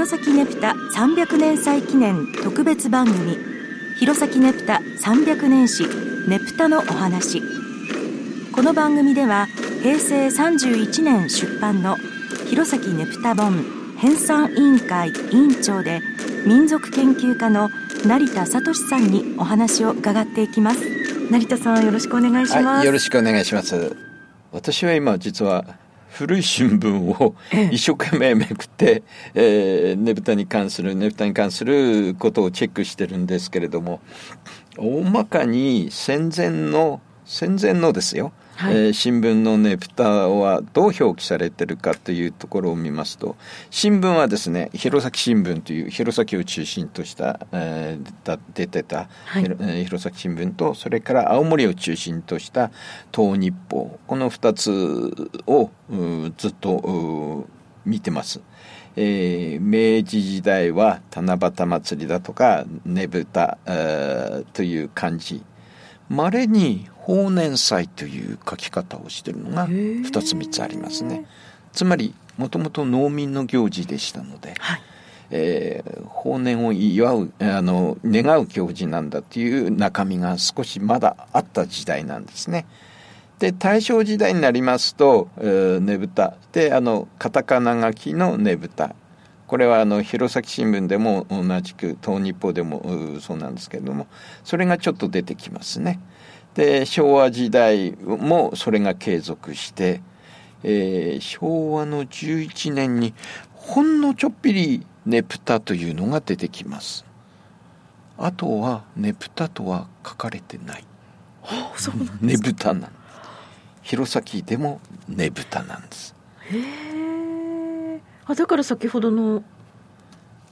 弘前ねぷた300年祭記念特別番組。弘前ねぷた300年史ねぷたのお話。この番組では平成31年出版の弘前ねぷた本編纂委員会委員長で民族研究家の成田聡さんにお話を伺っていきます。成田さんよろしくお願いします、はい、よろしくお願いします。私は今実は古い新聞を一生懸命めくって、えー、ねぶたに関するねぶたに関することをチェックしてるんですけれども大まかに戦前の戦前のですよはい、えー、新聞のねプタはどう表記されてるかというところを見ますと新聞はですね弘前新聞という弘前を中心とした、えー、出てた、はい、弘前新聞とそれから青森を中心とした東日報。この2つをずっと見てます。えー、明治時代は七夕祭りだとかねぶた、えー、という感じまれに法年祭という書き方をしているのが2つ3つありますね。つまりもともと農民の行事でしたので、はい、えー、法年を祝うあの願う行事なんだという中身が少しまだあった時代なんですね。で大正時代になりますと、えー、ねぶたであのカタカナ書きのねぶたこれはあの弘前新聞でも同じく東日報でもそうなんですけれどもそれがちょっと出てきますね。で昭和時代もそれが継続して、えー、昭和の11年にほんのちょっぴりねぷたというのが出てきます。あとはねぷたとは書かれてない。はあ、そうなんねぶたなんです。弘前でもねぶたなんです。へえ。あだから先ほどの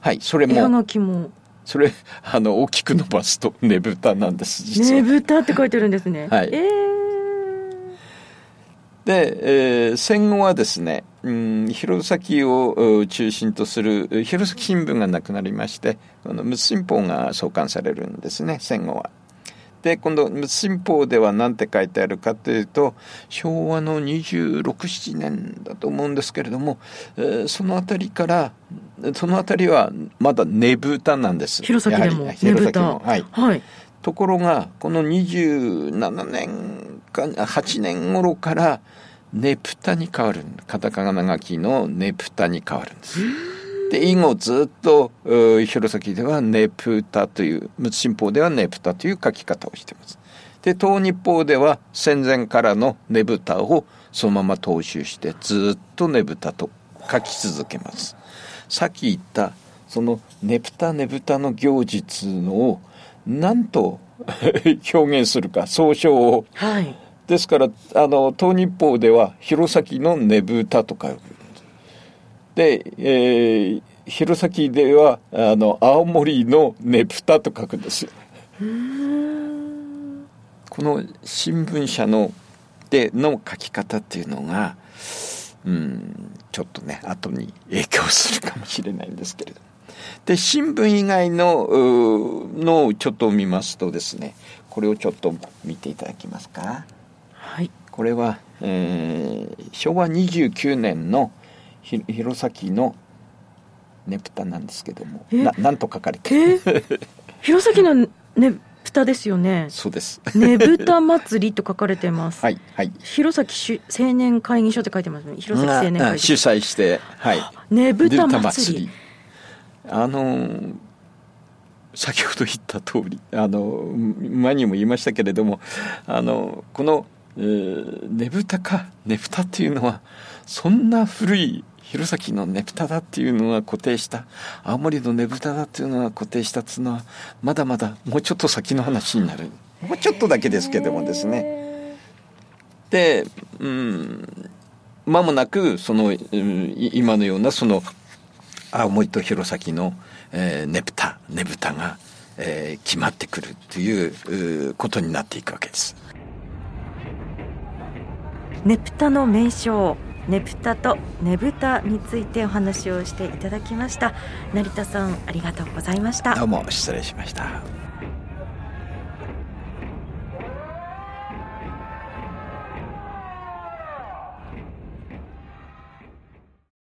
はいそれも。絵はがきも。それ あの大きく伸ばすとねぶたなんです実は。ねぶたって書いてるんですね。はい、えー、で、えー、戦後はですね、うん、弘前を中心とする弘前新聞がなくなりましてこの仏新報が創刊されるんですね戦後はで今度新報では何て書いてあるかというと昭和の267年だと思うんですけれども、えー、その辺りからその辺りはまだねぶたなんです。弘前でもねぶた。はい、はい、ところがこの27年か8年頃からねぷたに変わるカタカナ書きのねぷたに変わるんです。で以後ずっと弘前ではネプタという仏新報ではネプタという書き方をしています。で東日報では戦前からのねぶたをそのまま踏襲してずっとねぶたと書き続けます。さっき言ったそのねぷたねぶたの行事のを何と 表現するか総称を、はい、ですからあの東日報では弘前のねぶたとかで、えー、弘前ではあの青森のねぷたと書くんですよ。この新聞社のでの書き方っていうのが、うん、ちょっとね後に影響するかもしれないんですけれどで新聞以外ののをちょっと見ますとですねこれをちょっと見ていただけますか。はい、これは、えー、昭和29年の弘前のねぷたなんですけどもななんと書かれて弘前 のねぷたですよね？そうです。ねぶた祭りと書かれてます。はいはい。弘前青年会議所って書いてますね。弘前青年会議所。主催してはい。ねぶた祭り。あの先ほど言った通りあの前にも言いましたけれどもあのこのねぶたかねぶたっていうのはそんな古い弘前のねぶただっていうのが固定した。青森のねぶただっていうのが固定したっつうのはまだまだもうちょっと先の話になる。もうちょっとだけですけどもですね。でうん間もなくその、うん、今のようなその青森と弘前の、えー、ねぶたねぶたが、えー、決まってくるということになっていくわけです。ねぷたの名称ねぷたとねぶたについてお話をしていただきました。成田さんありがとうございました。どうも失礼しました。